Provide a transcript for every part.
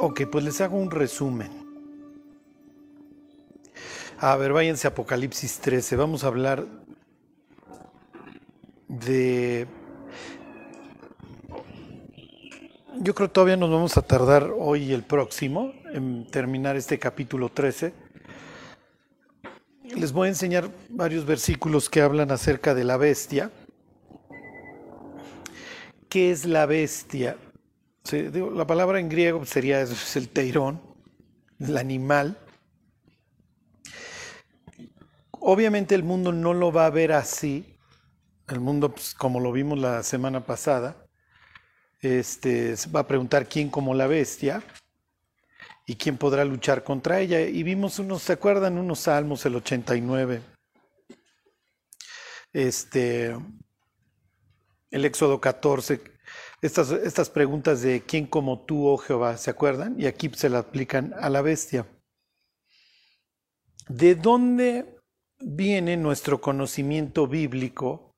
Ok, pues les hago un resumen. A ver, váyanse a Apocalipsis 13. Vamos a hablar de... Yo creo que todavía nos vamos a tardar hoy y el próximo en terminar este capítulo 13. Les voy a enseñar varios versículos que hablan acerca de la bestia. ¿Qué es la bestia? La palabra en griego sería el teirón, el animal. Obviamente el mundo no lo va a ver así. El mundo, pues, como lo vimos la semana pasada, este, va a preguntar quién como la bestia y quién podrá luchar contra ella. Y vimos unos, ¿se acuerdan? Unos salmos, el 89. Este, el Éxodo 14, estas, estas preguntas de quién como tú, oh Jehová, ¿se acuerdan? Y aquí se la aplican a la bestia. ¿De dónde viene nuestro conocimiento bíblico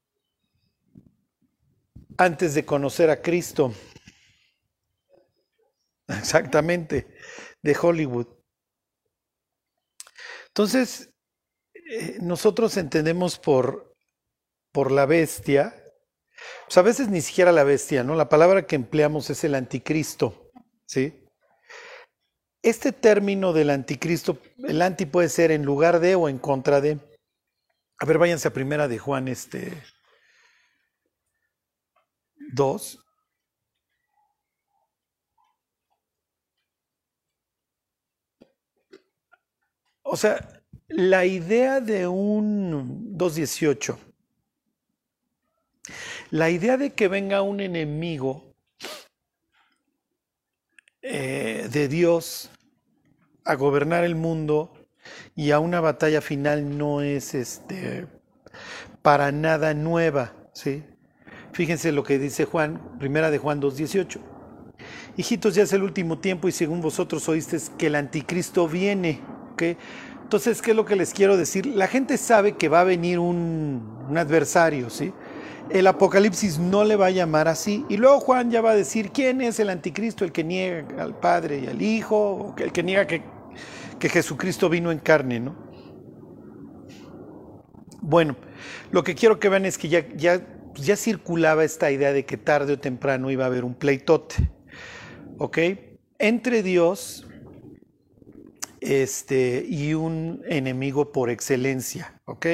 antes de conocer a Cristo? Exactamente, de Hollywood. Entonces, eh, nosotros entendemos por, por la bestia pues a veces ni siquiera la bestia, ¿no? La palabra que empleamos es el anticristo, ¿sí? Este término del anticristo, el anti puede ser en lugar de o en contra de. A ver, váyanse a primera de Juan, este. 2. O sea, la idea de un 218 la idea de que venga un enemigo eh, de Dios a gobernar el mundo y a una batalla final no es este para nada nueva, ¿sí? Fíjense lo que dice Juan, primera de Juan 2:18. Hijitos, ya es el último tiempo y según vosotros oíste que el anticristo viene, ¿ok? Entonces, ¿qué es lo que les quiero decir? La gente sabe que va a venir un, un adversario, ¿sí? El Apocalipsis no le va a llamar así. Y luego Juan ya va a decir quién es el anticristo, el que niega al Padre y al Hijo, el que niega que, que Jesucristo vino en carne, ¿no? Bueno, lo que quiero que vean es que ya, ya, ya circulaba esta idea de que tarde o temprano iba a haber un pleitote, ¿ok? Entre Dios este, y un enemigo por excelencia, ¿ok?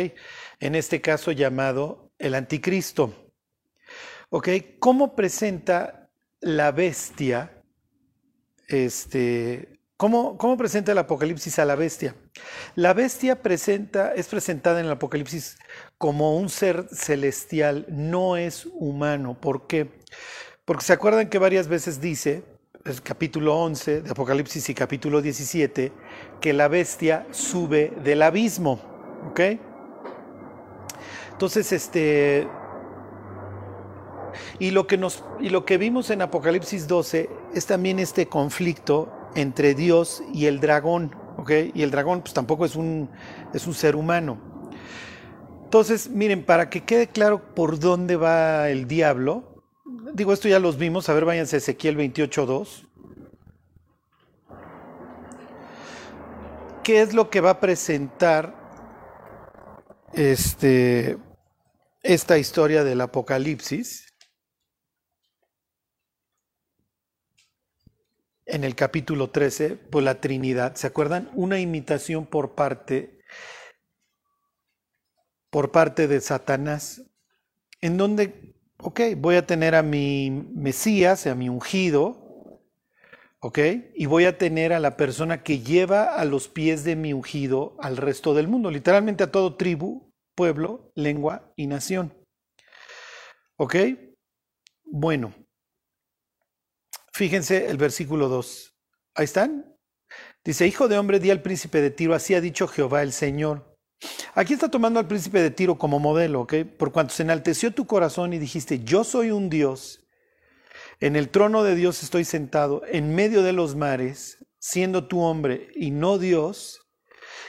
En este caso llamado el anticristo. ¿Ok? ¿Cómo presenta la bestia? Este, ¿cómo, ¿Cómo presenta el Apocalipsis a la bestia? La bestia presenta, es presentada en el Apocalipsis como un ser celestial, no es humano. ¿Por qué? Porque se acuerdan que varias veces dice, el capítulo 11 de Apocalipsis y capítulo 17, que la bestia sube del abismo. ¿Ok? Entonces, este, y lo que nos y lo que vimos en Apocalipsis 12 es también este conflicto entre Dios y el dragón, ¿ok? Y el dragón pues tampoco es un es un ser humano. Entonces, miren, para que quede claro por dónde va el diablo, digo, esto ya los vimos, a ver, váyanse a Ezequiel 28:2. ¿Qué es lo que va a presentar este esta historia del Apocalipsis en el capítulo 13 por la Trinidad. ¿Se acuerdan? Una imitación por parte por parte de Satanás en donde ok, voy a tener a mi Mesías, a mi ungido, ok, y voy a tener a la persona que lleva a los pies de mi ungido al resto del mundo, literalmente a todo tribu, pueblo, lengua y nación. ¿Ok? Bueno, fíjense el versículo 2. Ahí están. Dice, hijo de hombre, di al príncipe de Tiro, así ha dicho Jehová el Señor. Aquí está tomando al príncipe de Tiro como modelo, ¿ok? Por cuanto se enalteció tu corazón y dijiste, yo soy un Dios, en el trono de Dios estoy sentado, en medio de los mares, siendo tu hombre y no Dios,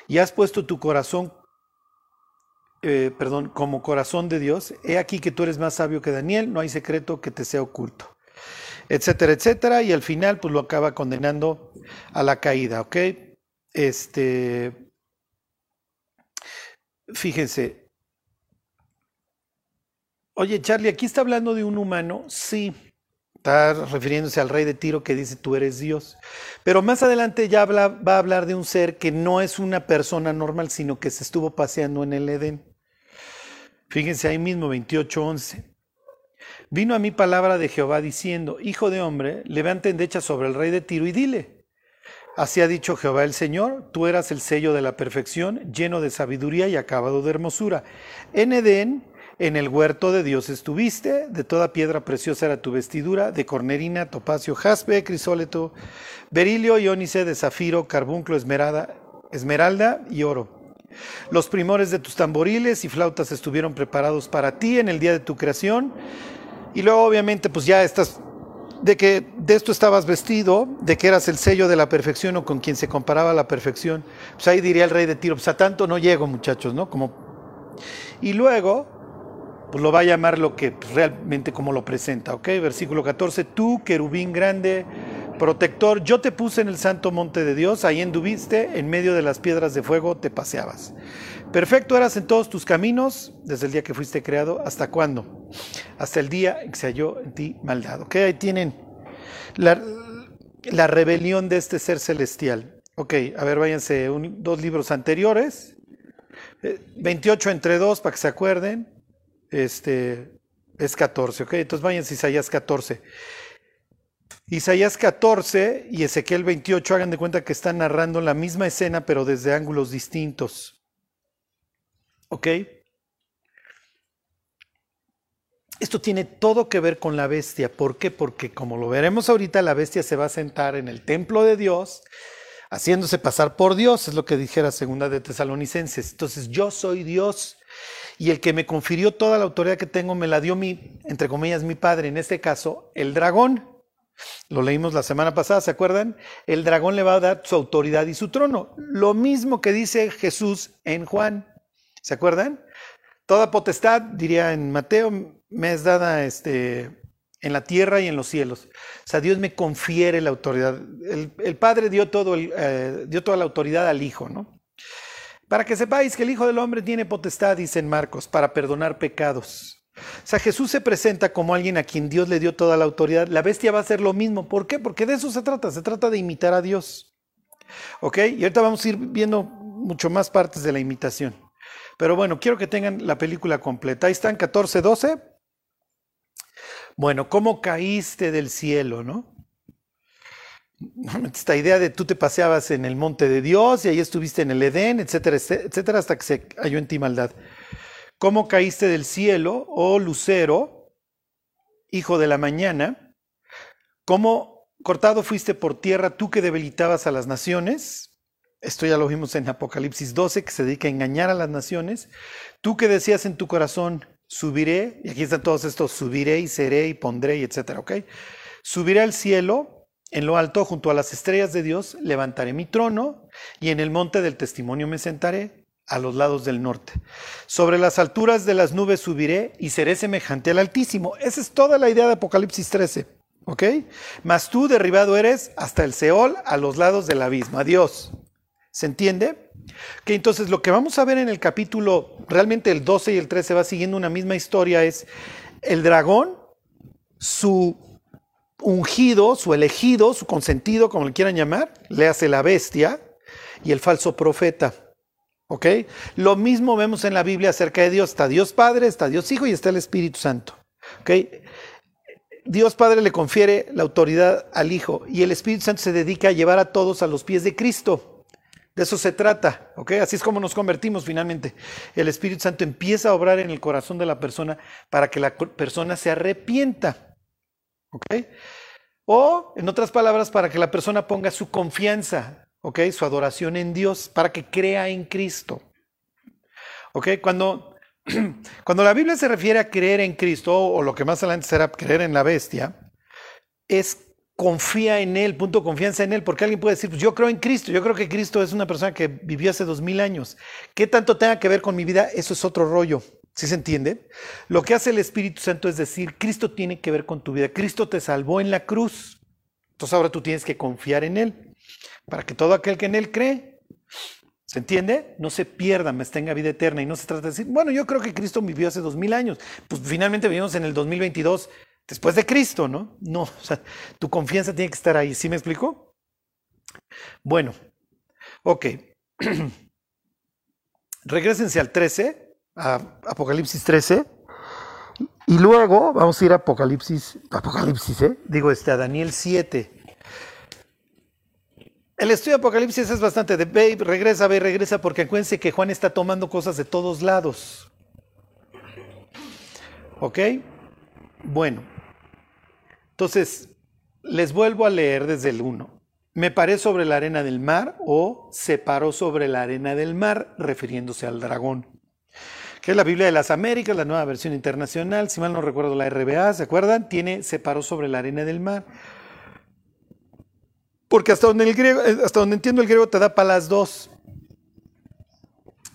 y has puesto tu corazón eh, perdón, como corazón de Dios, he aquí que tú eres más sabio que Daniel, no hay secreto que te sea oculto. etcétera, etcétera, y al final pues lo acaba condenando a la caída, ¿ok? Este, fíjense, oye Charlie, aquí está hablando de un humano, sí, está refiriéndose al rey de Tiro que dice tú eres Dios, pero más adelante ya va a hablar de un ser que no es una persona normal, sino que se estuvo paseando en el Edén. Fíjense ahí mismo, 28.11. Vino a mí palabra de Jehová diciendo, Hijo de hombre, levanta endecha sobre el rey de Tiro y dile, Así ha dicho Jehová el Señor, tú eras el sello de la perfección, lleno de sabiduría y acabado de hermosura. En Edén, en el huerto de Dios estuviste, de toda piedra preciosa era tu vestidura, de cornerina, topacio, jaspe, crisóleto, berilio, iónice, de zafiro, carbunclo, esmeralda, esmeralda y oro. Los primores de tus tamboriles y flautas estuvieron preparados para ti en el día de tu creación. Y luego obviamente pues ya estás de que de esto estabas vestido, de que eras el sello de la perfección o con quien se comparaba la perfección. Pues ahí diría el rey de Tiro, pues a tanto no llego muchachos, ¿no? Como... Y luego, pues lo va a llamar lo que pues, realmente como lo presenta, ¿ok? Versículo 14, tú querubín grande, protector, yo te puse en el santo monte de Dios, ahí enduviste, en medio de las piedras de fuego te paseabas. Perfecto eras en todos tus caminos, desde el día que fuiste creado, ¿hasta cuándo? Hasta el día en que se halló en ti maldad. Ok, ahí tienen la, la rebelión de este ser celestial. Ok, a ver, váyanse dos libros anteriores. 28 eh, entre 2, para que se acuerden. Este es 14, ok. Entonces váyanse Isaías 14. Isaías 14 y Ezequiel 28 hagan de cuenta que están narrando la misma escena pero desde ángulos distintos. ¿Ok? Esto tiene todo que ver con la bestia. ¿Por qué? Porque como lo veremos ahorita, la bestia se va a sentar en el templo de Dios, haciéndose pasar por Dios, es lo que dijera segunda de Tesalonicenses. Entonces, yo soy Dios y el que me confirió toda la autoridad que tengo me la dio mi, entre comillas, mi padre, en este caso, el dragón. Lo leímos la semana pasada, ¿se acuerdan? El dragón le va a dar su autoridad y su trono. Lo mismo que dice Jesús en Juan. ¿Se acuerdan? Toda potestad, diría en Mateo, me es dada este, en la tierra y en los cielos. O sea, Dios me confiere la autoridad. El, Padre dio, todo eh, dio toda la autoridad al Hijo, ¿no? Para que sepáis que el Hijo del Hombre tiene potestad, dice en Marcos, para perdonar pecados. O sea, Jesús se presenta como alguien a quien Dios le dio toda la autoridad. La bestia va a hacer lo mismo. ¿Por qué? Porque de eso se trata. Se trata de imitar a Dios. ¿Ok? Y ahorita vamos a ir viendo mucho más partes de la imitación. Pero bueno, quiero que tengan la película completa. Ahí están 14, 12. Bueno, ¿cómo caíste del cielo, no? Esta idea de tú te paseabas en el monte de Dios y ahí estuviste en el Edén, etcétera, etcétera, hasta que se halló en ti maldad. ¿Cómo caíste del cielo, oh lucero, hijo de la mañana? ¿Cómo cortado fuiste por tierra tú que debilitabas a las naciones? Esto ya lo vimos en Apocalipsis 12, que se dedica a engañar a las naciones. Tú que decías en tu corazón, subiré, y aquí están todos estos, subiré y seré y pondré, y etcétera, ¿ok? Subiré al cielo, en lo alto, junto a las estrellas de Dios, levantaré mi trono, y en el monte del testimonio me sentaré a los lados del norte. Sobre las alturas de las nubes subiré y seré semejante al Altísimo. Esa es toda la idea de Apocalipsis 13. ¿Ok? Mas tú derribado eres hasta el Seol, a los lados del abismo. Adiós. ¿Se entiende? Que entonces lo que vamos a ver en el capítulo, realmente el 12 y el 13 va siguiendo una misma historia, es el dragón, su ungido, su elegido, su consentido, como le quieran llamar, le hace la bestia, y el falso profeta. ¿Ok? Lo mismo vemos en la Biblia acerca de Dios. Está Dios Padre, está Dios Hijo y está el Espíritu Santo. ¿Ok? Dios Padre le confiere la autoridad al Hijo y el Espíritu Santo se dedica a llevar a todos a los pies de Cristo. De eso se trata, ¿ok? Así es como nos convertimos finalmente. El Espíritu Santo empieza a obrar en el corazón de la persona para que la persona se arrepienta, ¿ok? O, en otras palabras, para que la persona ponga su confianza, ¿ok? Su adoración en Dios para que crea en Cristo. ¿Ok? Cuando, cuando la Biblia se refiere a creer en Cristo, o lo que más adelante será creer en la bestia, es confía en Él, punto confianza en Él, porque alguien puede decir, pues yo creo en Cristo, yo creo que Cristo es una persona que vivió hace dos mil años. ¿Qué tanto tenga que ver con mi vida? Eso es otro rollo. ¿Sí se entiende? Lo que hace el Espíritu Santo es decir, Cristo tiene que ver con tu vida. Cristo te salvó en la cruz. Entonces ahora tú tienes que confiar en Él. Para que todo aquel que en Él cree, ¿se entiende? No se pierda, más tenga vida eterna. Y no se trata de decir, bueno, yo creo que Cristo vivió hace dos mil años. Pues finalmente vivimos en el 2022 después de Cristo, ¿no? No, o sea, tu confianza tiene que estar ahí. ¿Sí me explico? Bueno, ok. Regrésense al 13, a Apocalipsis 13. Y luego vamos a ir a Apocalipsis, Apocalipsis, ¿eh? Digo, este, a Daniel 7. El estudio de Apocalipsis es bastante de ve, regresa, ve, regresa, porque acuérdense que Juan está tomando cosas de todos lados. ¿Ok? Bueno, entonces les vuelvo a leer desde el 1. Me paré sobre la arena del mar o se paró sobre la arena del mar, refiriéndose al dragón. Que es la Biblia de las Américas, la nueva versión internacional, si mal no recuerdo la RBA, ¿se acuerdan? Tiene se paró sobre la arena del mar. Porque hasta donde, el griego, eh, hasta donde entiendo el griego te da para las dos.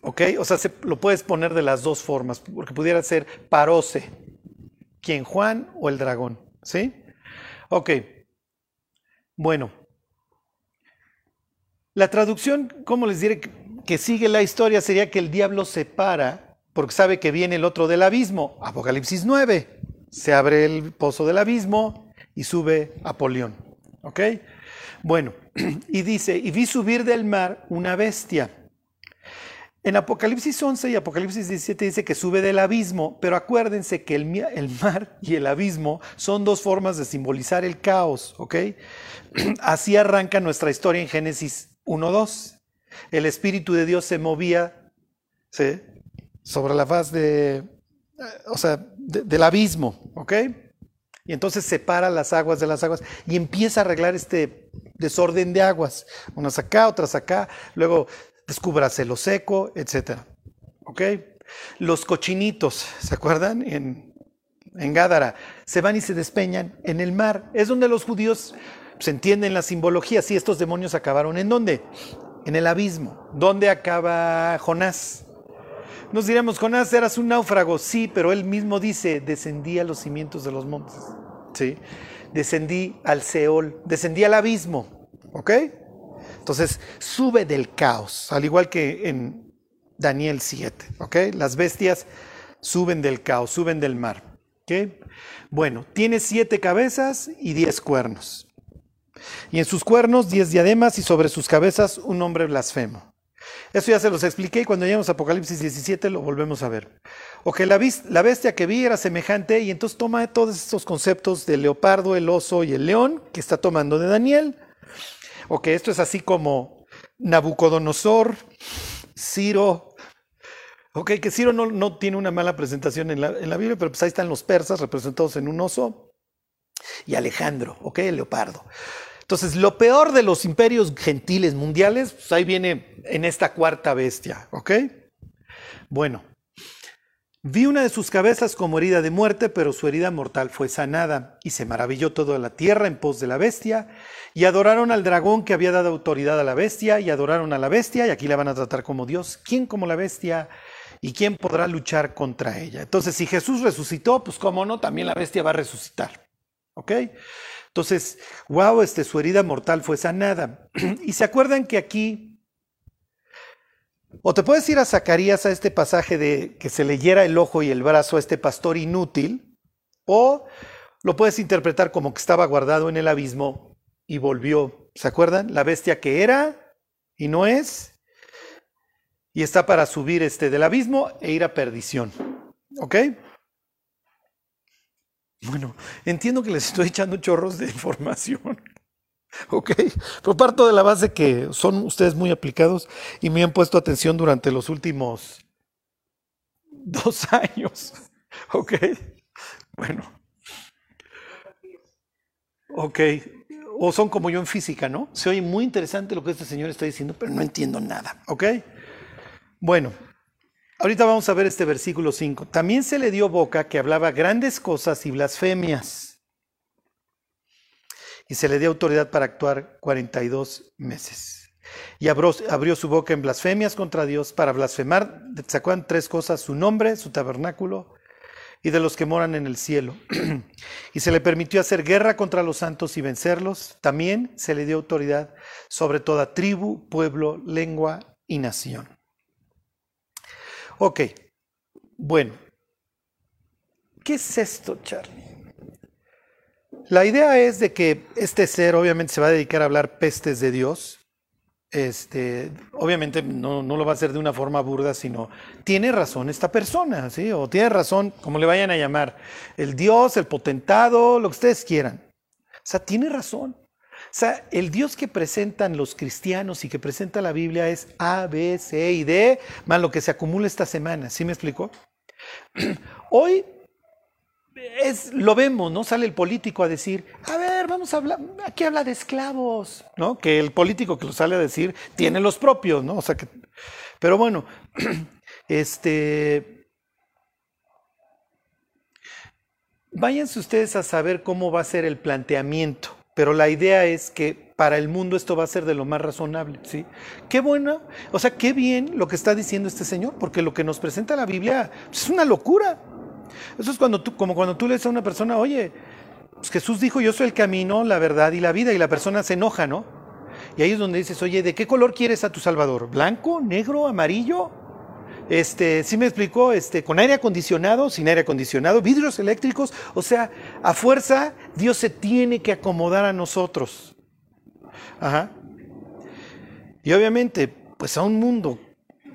¿Ok? O sea, se, lo puedes poner de las dos formas, porque pudiera ser paróse, quien Juan o el dragón. ¿Sí? Ok. Bueno, la traducción, ¿cómo les diré? Que sigue la historia sería que el diablo se para porque sabe que viene el otro del abismo. Apocalipsis 9. Se abre el pozo del abismo y sube Apolión. ¿Ok? Bueno, y dice, y vi subir del mar una bestia. En Apocalipsis 11 y Apocalipsis 17 dice que sube del abismo, pero acuérdense que el, mar y el abismo son dos formas de simbolizar el caos, ¿ok? Así arranca nuestra historia en Génesis 1.2. El Espíritu de Dios se movía sobre la faz de, o sea, del abismo, ¿ok? Y entonces separa las aguas de las aguas y empieza a arreglar este desorden de aguas, unas acá, otras acá, luego descúbrase lo seco, etc. ¿Ok? Los cochinitos, ¿se acuerdan? En, en Gádara, se van y se despeñan en el mar. Es donde los judíos se entienden la simbología. Si estos demonios acabaron en dónde? En el abismo. ¿Dónde acaba Jonás? Nos diremos, Jonás, eras un náufrago. Sí, pero él mismo dice, descendí a los cimientos de los montes. Sí. Descendí al Seol, descendí al abismo. ¿Ok? Entonces, sube del caos, al igual que en Daniel 7. ¿Ok? Las bestias suben del caos, suben del mar. ¿Ok? Bueno, tiene siete cabezas y diez cuernos. Y en sus cuernos diez diademas y sobre sus cabezas un hombre blasfemo. Eso ya se los expliqué y cuando llegamos a Apocalipsis 17 lo volvemos a ver. O que la, la bestia que vi era semejante y entonces toma todos estos conceptos del leopardo, el oso y el león que está tomando de Daniel. O que esto es así como Nabucodonosor, Ciro. Ok, que Ciro no, no tiene una mala presentación en la, en la Biblia, pero pues ahí están los persas representados en un oso y Alejandro, ok, el leopardo. Entonces, lo peor de los imperios gentiles mundiales, pues ahí viene en esta cuarta bestia, ¿ok? Bueno, vi una de sus cabezas como herida de muerte, pero su herida mortal fue sanada, y se maravilló toda la tierra en pos de la bestia, y adoraron al dragón que había dado autoridad a la bestia, y adoraron a la bestia, y aquí la van a tratar como Dios. ¿Quién como la bestia? ¿Y quién podrá luchar contra ella? Entonces, si Jesús resucitó, pues cómo no, también la bestia va a resucitar. ¿Ok? Entonces, wow, este, su herida mortal fue sanada. y se acuerdan que aquí, o te puedes ir a Zacarías a este pasaje de que se le hiera el ojo y el brazo a este pastor inútil, o lo puedes interpretar como que estaba guardado en el abismo y volvió. ¿Se acuerdan? La bestia que era y no es, y está para subir este del abismo e ir a perdición. ¿Ok? Bueno, entiendo que les estoy echando chorros de información. Ok, pero parto de la base que son ustedes muy aplicados y me han puesto atención durante los últimos dos años. Ok, bueno. Ok, o son como yo en física, ¿no? Se oye muy interesante lo que este señor está diciendo, pero no entiendo nada. Ok, bueno. Ahorita vamos a ver este versículo 5. También se le dio boca que hablaba grandes cosas y blasfemias. Y se le dio autoridad para actuar 42 meses. y abrió, su boca en blasfemias contra Dios para blasfemar, ¿se acuerdan? Tres cosas, su nombre, su tabernáculo y de los que moran en el cielo. y se le permitió hacer guerra contra los santos y vencerlos. También se le dio autoridad sobre toda tribu, pueblo, lengua y nación. Ok, bueno, ¿qué es esto, Charlie? La idea es de que este ser obviamente se va a dedicar a hablar pestes de Dios, este, obviamente no, lo va a hacer de una forma burda, sino tiene razón esta persona, ¿sí? O tiene razón, como le vayan a llamar, el Dios, el potentado, lo que ustedes quieran. O sea, tiene razón. Sea, el Dios que presentan los cristianos y que presenta la Biblia es A, B, C y D, más lo que se acumula esta semana. ¿Sí me explico? Hoy es, lo vemos, ¿no? Sale el político a decir, a ver, vamos a hablar, aquí habla de esclavos, ¿no? Que el político que lo sale a decir tiene los propios, ¿no? O sea que, pero bueno, este, váyanse ustedes a saber cómo va a ser el planteamiento, pero la idea es que para el mundo esto va a ser de lo más razonable, ¿sí? Qué bueno, o sea, qué bien lo que está diciendo este señor, porque lo que nos presenta la Biblia pues, es una locura. Eso es cuando tú, como cuando tú le dices a una persona, oye, pues Jesús dijo, yo soy el camino, la verdad y la vida, y la persona se enoja, ¿no? Y ahí es donde dices, oye, ¿de qué color quieres a tu Salvador? ¿Blanco, negro, amarillo? Este, sí me explicó, este, con aire acondicionado, sin aire acondicionado, vidrios eléctricos, o sea, a fuerza Dios se tiene que acomodar a nosotros. Ajá. Y obviamente, pues a un mundo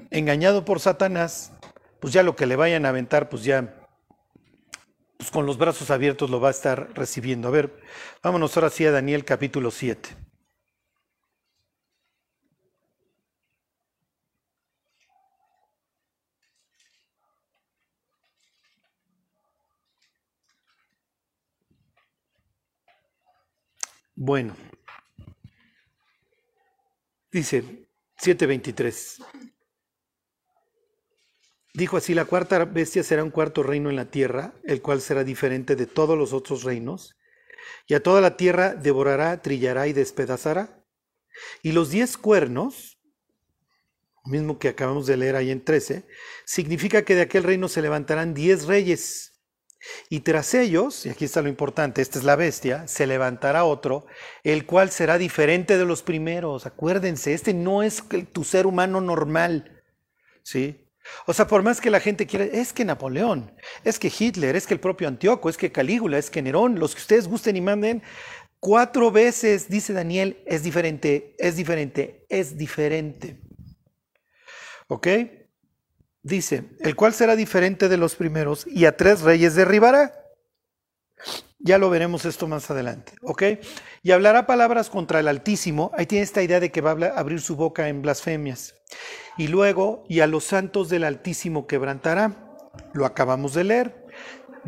engañado por Satanás, pues ya lo que le vayan a aventar, pues ya pues con los brazos abiertos lo va a estar recibiendo. A ver, vámonos ahora sí a Daniel capítulo 7. Bueno, dice 7.23. Dijo así, la cuarta bestia será un cuarto reino en la tierra, el cual será diferente de todos los otros reinos, y a toda la tierra devorará, trillará y despedazará. Y los diez cuernos, mismo que acabamos de leer ahí en 13, significa que de aquel reino se levantarán diez reyes. Y tras ellos, y aquí está lo importante, esta es la bestia, se levantará otro, el cual será diferente de los primeros. Acuérdense, este no es tu ser humano normal. ¿Sí? O sea, por más que la gente quiera, es que Napoleón, es que Hitler, es que el propio Antíoco, es que Calígula, es que Nerón, los que ustedes gusten y manden, cuatro veces dice Daniel, es diferente, es diferente, es diferente. ¿Ok? Dice, el cual será diferente de los primeros y a tres reyes derribará. Ya lo veremos esto más adelante, ¿ok? Y hablará palabras contra el Altísimo. Ahí tiene esta idea de que va a abrir su boca en blasfemias. Y luego, y a los santos del Altísimo quebrantará. Lo acabamos de leer.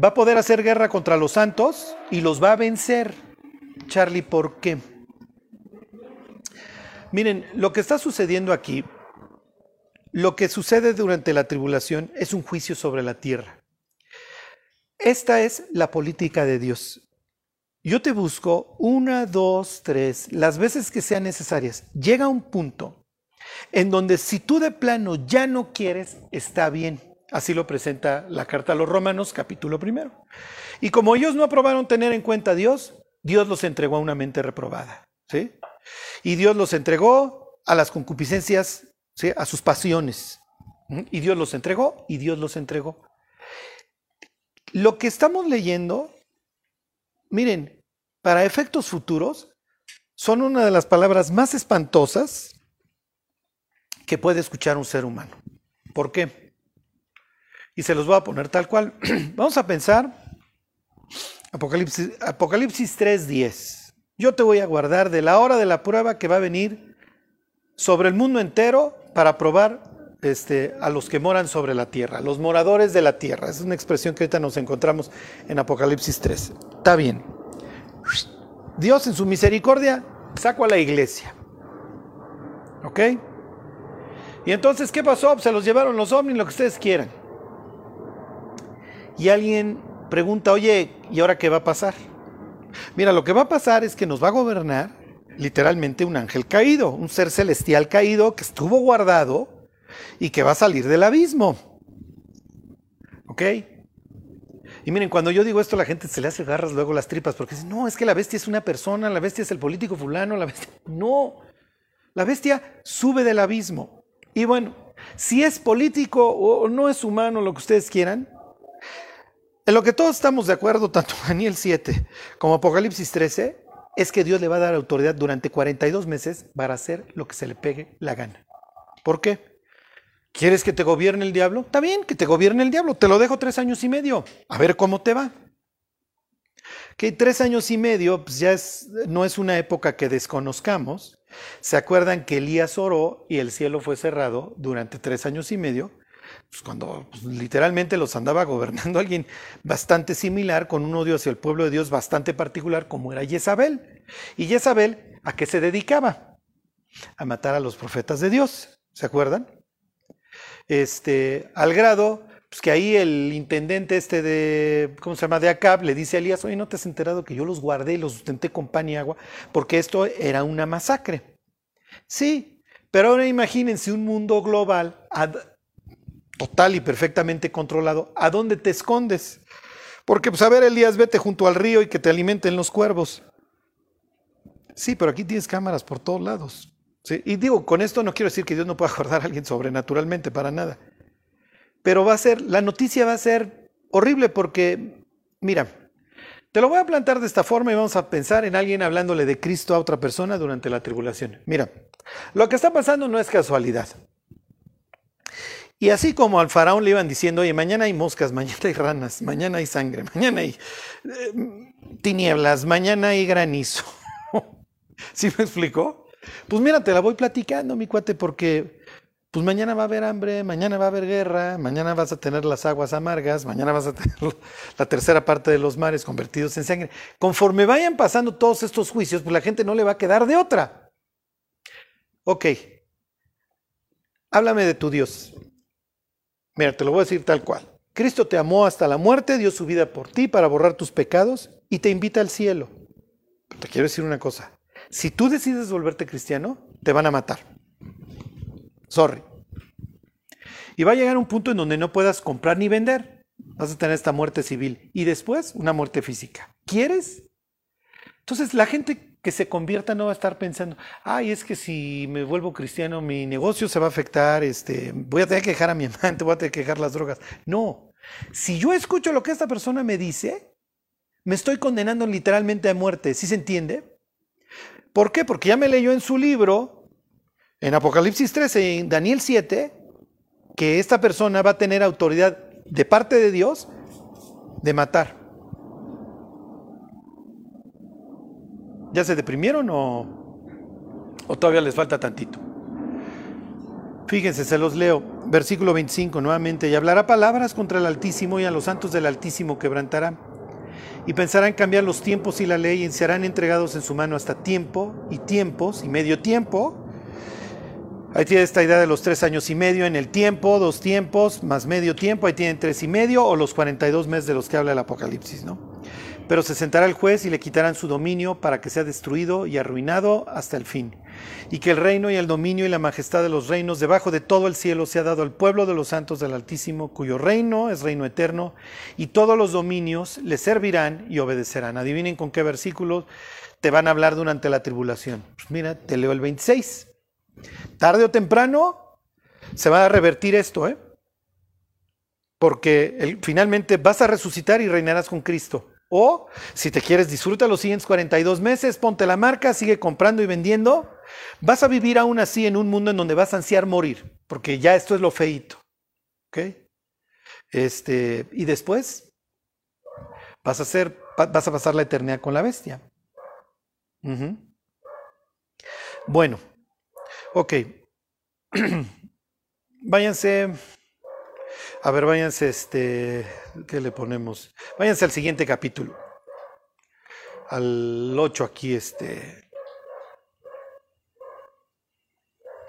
Va a poder hacer guerra contra los santos y los va a vencer. Charlie, ¿por qué? Miren, lo que está sucediendo aquí, lo que sucede durante la tribulación es un juicio sobre la tierra. Esta es la política de Dios. Yo te busco una, dos, tres, las veces que sean necesarias. Llega un punto en donde si tú de plano ya no quieres, está bien. Así lo presenta la carta a los romanos, capítulo primero. Y como ellos no aprobaron tener en cuenta a Dios, Dios los entregó a una mente reprobada. ¿sí? Y Dios los entregó a las concupiscencias, a sus pasiones. Y Dios los entregó y Dios los entregó. Lo que estamos leyendo, miren, para efectos futuros, son una de las palabras más espantosas que puede escuchar un ser humano. ¿Por qué? Y se los voy a poner tal cual. Vamos a pensar, Apocalipsis, Apocalipsis 3:10. Yo te voy a guardar de la hora de la prueba que va a venir sobre el mundo entero para probar este, a los que moran sobre la tierra, los moradores de la tierra. Es una expresión que ahorita nos encontramos en Apocalipsis 3. Está bien. Dios en su misericordia sacó a la iglesia. ¿Ok? Y entonces, ¿qué pasó? Se los llevaron los ovnis, lo que ustedes quieran. Y alguien pregunta, oye, ¿y ahora qué va a pasar? Mira, lo que va a pasar es que nos va a gobernar literalmente un ángel caído, un ser celestial caído que estuvo guardado y que va a salir del abismo. ¿Ok? Y miren, cuando yo digo esto, la gente se le hace garras luego las tripas, porque dice, no, es que la bestia es una persona, la bestia es el político fulano, la bestia... No, la bestia sube del abismo. Y bueno, si es político o no es humano, lo que ustedes quieran, en lo que todos estamos de acuerdo, tanto Daniel 7 como Apocalipsis 13, es que Dios le va a dar autoridad durante 42 meses para hacer lo que se le pegue la gana. ¿Por qué? ¿Quieres que te gobierne el diablo? Está bien, que te gobierne el diablo. Te lo dejo tres años y medio. A ver cómo te va. Que tres años y medio, pues ya es, no es una época que desconozcamos. ¿Se acuerdan que Elías oró y el cielo fue cerrado durante tres años y medio? Pues cuando literalmente los andaba gobernando alguien bastante similar, con un odio hacia el pueblo de Dios bastante particular, como era Jezabel. ¿Y Jezabel a qué se dedicaba? A matar a los profetas de Dios. ¿Se acuerdan? Este, al grado pues que ahí el intendente este de, ¿cómo se llama? De Acab le dice a Elías, oye, ¿no te has enterado que yo los guardé y los sustenté con pan y agua? Porque esto era una masacre. Sí, pero ahora imagínense un mundo global total y perfectamente controlado. ¿A dónde te escondes? Porque, pues, a ver, Elías, vete junto al río y que te alimenten los cuervos. Sí, pero aquí tienes cámaras por todos lados. Y digo, con esto no quiero decir que Dios no pueda acordar a alguien sobrenaturalmente, para nada. Pero va a ser, la noticia va a ser horrible porque, mira, te lo voy a plantar de esta forma y vamos a pensar en alguien hablándole de Cristo a otra persona durante la tribulación. Mira, lo que está pasando no es casualidad. Y así como al faraón le iban diciendo, oye, mañana hay moscas, mañana hay ranas, mañana hay sangre, mañana hay eh, tinieblas, mañana hay granizo. ¿Sí me explicó? Pues mira, te la voy platicando, mi cuate, porque pues mañana va a haber hambre, mañana va a haber guerra, mañana vas a tener las aguas amargas, mañana vas a tener la tercera parte de los mares convertidos en sangre. Conforme vayan pasando todos estos juicios, pues la gente no le va a quedar de otra. Ok, háblame de tu Dios. Mira, te lo voy a decir tal cual. Cristo te amó hasta la muerte, dio su vida por ti para borrar tus pecados y te invita al cielo. Pero te quiero decir una cosa. Si tú decides volverte cristiano, te van a matar. Sorry. Y va a llegar un punto en donde no puedas comprar ni vender. Vas a tener esta muerte civil y después una muerte física. ¿Quieres? Entonces la gente que se convierta no va a estar pensando, ay, es que si me vuelvo cristiano mi negocio se va a afectar, este, voy a tener que dejar a mi amante, voy a tener que dejar las drogas. No, si yo escucho lo que esta persona me dice, me estoy condenando literalmente a muerte, ¿sí se entiende? ¿Por qué? Porque ya me leyó en su libro, en Apocalipsis 13, en Daniel 7, que esta persona va a tener autoridad de parte de Dios de matar. ¿Ya se deprimieron o, o todavía les falta tantito? Fíjense, se los leo. Versículo 25 nuevamente. Y hablará palabras contra el Altísimo y a los santos del Altísimo quebrantará y pensará en cambiar los tiempos y la ley y serán entregados en su mano hasta tiempo y tiempos y medio tiempo. Ahí tiene esta idea de los tres años y medio en el tiempo, dos tiempos más medio tiempo, ahí tienen tres y medio o los 42 meses de los que habla el Apocalipsis, ¿no? Pero se sentará el juez y le quitarán su dominio para que sea destruido y arruinado hasta el fin y que el reino y el dominio y la majestad de los reinos debajo de todo el cielo se ha dado al pueblo de los santos del Altísimo, cuyo reino es reino eterno, y todos los dominios le servirán y obedecerán. Adivinen con qué versículos te van a hablar durante la tribulación. Pues mira, te leo el 26. Tarde o temprano se va a revertir esto, ¿eh? Porque finalmente vas a resucitar y reinarás con Cristo. O, si te quieres, disfruta los siguientes 42 meses, ponte la marca, sigue comprando y vendiendo. Vas a vivir aún así en un mundo en donde vas a ansiar morir, porque ya esto es lo feito. ¿Ok? Este, y después vas a, hacer, vas a pasar la eternidad con la bestia. Bueno, ok. Váyanse a ver, váyanse, este, ¿qué le ponemos? Váyanse al siguiente capítulo. Al 8 aquí, este.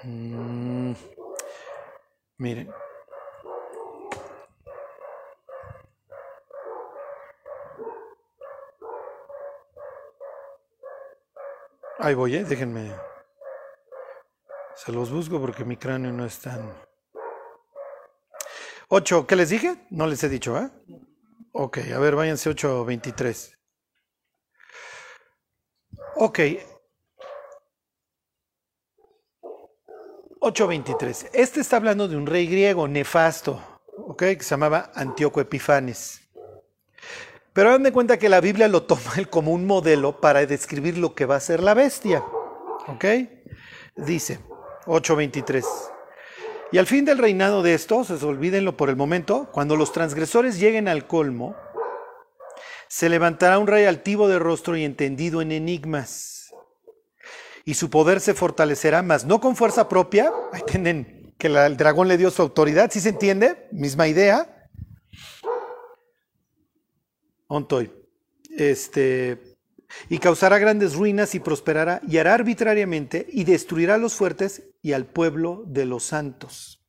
Mm, miren. Ahí voy, ¿eh? déjenme. Se los busco porque mi cráneo no es tan... 8, ¿qué les dije? No les he dicho, ¿eh? Ok, a ver, váyanse 8.23. Ok. 8.23. Este está hablando de un rey griego nefasto, ok, que se llamaba Antíoco Epifanes. Pero dan de cuenta que la Biblia lo toma como un modelo para describir lo que va a ser la bestia. ¿Ok? Dice 8.23. Y al fin del reinado de estos, olvídenlo por el momento, cuando los transgresores lleguen al colmo, se levantará un rey altivo de rostro y entendido en enigmas. Y su poder se fortalecerá, más no con fuerza propia. Ahí tienen que el dragón le dio su autoridad, ¿sí se entiende? Misma idea Ontoy. Este, y causará grandes ruinas y prosperará y hará arbitrariamente y destruirá a los fuertes y al pueblo de los santos.